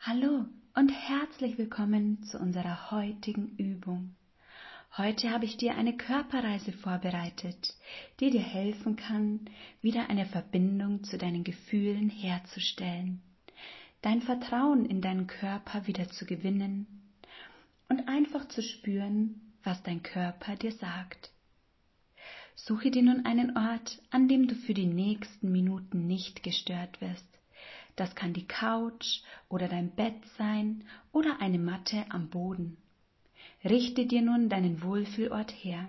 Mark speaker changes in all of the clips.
Speaker 1: Hallo und herzlich willkommen zu unserer heutigen Übung. Heute habe ich dir eine Körperreise vorbereitet, die dir helfen kann, wieder eine Verbindung zu deinen Gefühlen herzustellen, dein Vertrauen in deinen Körper wieder zu gewinnen und einfach zu spüren, was dein Körper dir sagt. Suche dir nun einen Ort, an dem du für die nächsten Minuten nicht gestört wirst das kann die Couch oder dein Bett sein oder eine Matte am Boden. Richte dir nun deinen Wohlfühlort her.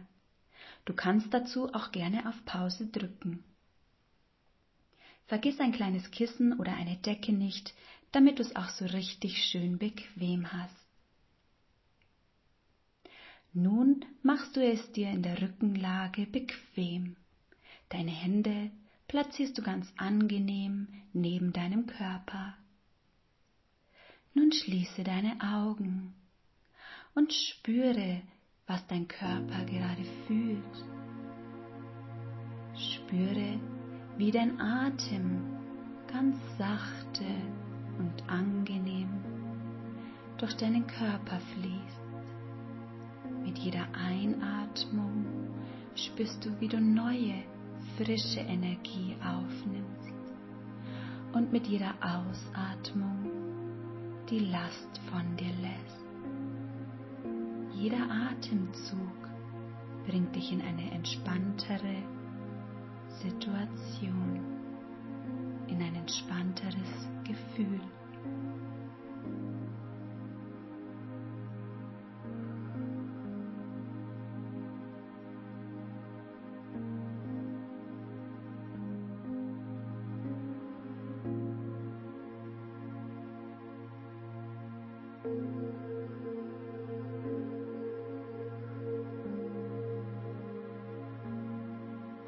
Speaker 1: Du kannst dazu auch gerne auf Pause drücken. Vergiss ein kleines Kissen oder eine Decke nicht, damit du es auch so richtig schön bequem hast. Nun machst du es dir in der Rückenlage bequem. Deine Hände platzierst du ganz angenehm neben deinem Körper. Nun schließe deine Augen und spüre, was dein Körper gerade fühlt. Spüre, wie dein Atem ganz sachte und angenehm durch deinen Körper fließt. Mit jeder Einatmung spürst du, wie du neue frische Energie aufnimmst und mit jeder Ausatmung die Last von dir lässt. Jeder Atemzug bringt dich in eine entspanntere Situation, in ein entspannteres Gefühl.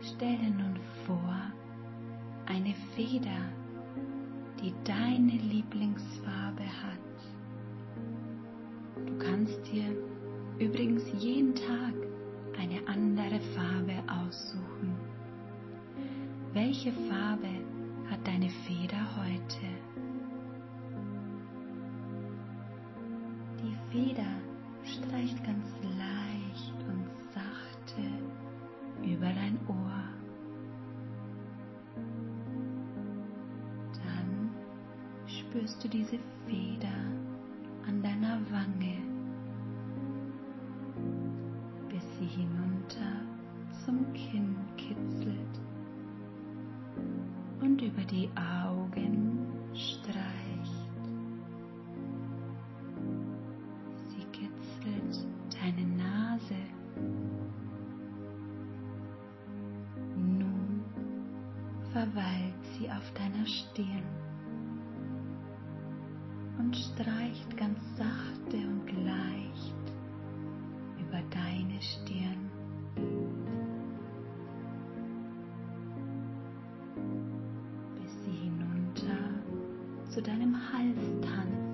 Speaker 1: Stelle nun vor eine Feder, die deine Lieblingsfarbe hat. Du kannst dir übrigens jeden Tag eine andere Farbe aussuchen. Welche Farbe hat deine Feder heute? Die Feder streicht ganz leicht und sachte über dein Ohr. Dann spürst du diese Feder an deiner Wange, bis sie hinunter zum Kinn kitzelt und über die Augen streicht. Verweilt sie auf deiner Stirn und streicht ganz sachte und leicht über deine Stirn. bis sie hinunter zu deinem Hals tanzt.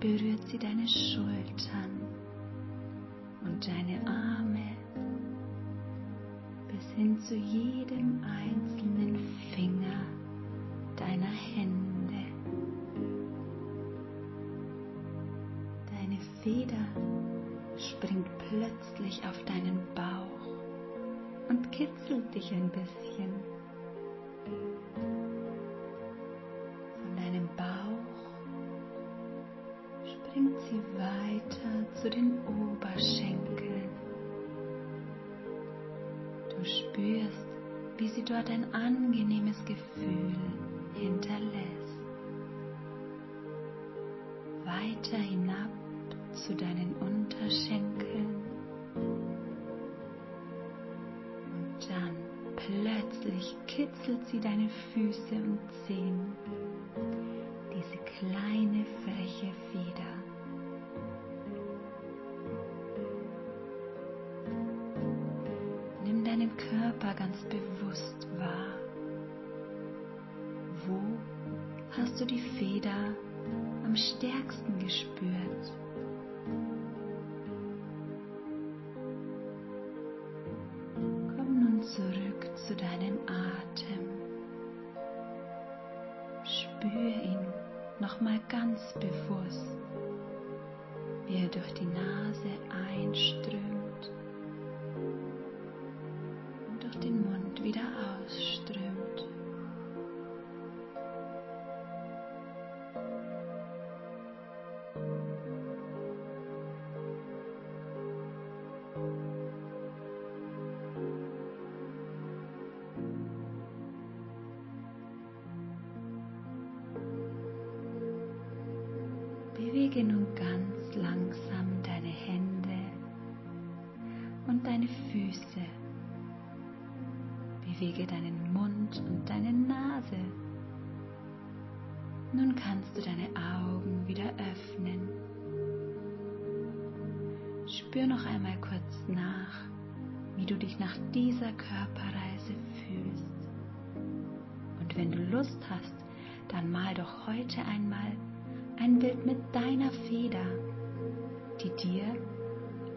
Speaker 1: berührt sie deine Schultern deine Arme bis hin zu jedem einzelnen Finger deiner Hände. Deine Feder springt plötzlich auf deinen Bauch und kitzelt dich ein bisschen. Sie dort ein angenehmes Gefühl hinterlässt. Weiter hinab zu deinen Unterschenkeln. Und dann plötzlich kitzelt sie deine Füße und Zehen. hast du die Feder am stärksten gespürt? Komm nun zurück zu deinem Atem. Spür ihn nochmal ganz bewusst, wie er durch die Nase einströmt und durch den Mund wieder aus. Bewege nun ganz langsam deine Hände und deine Füße. Bewege deinen Mund und deine Nase. Nun kannst du deine Augen wieder öffnen. Spür noch einmal kurz nach, wie du dich nach dieser Körperreise fühlst. Und wenn du Lust hast, dann mal doch heute einmal ein Bild mit deiner Feder, die dir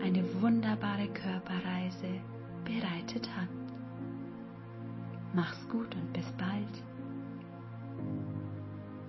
Speaker 1: eine wunderbare Körperreise bereitet hat. Mach's gut und bis bald.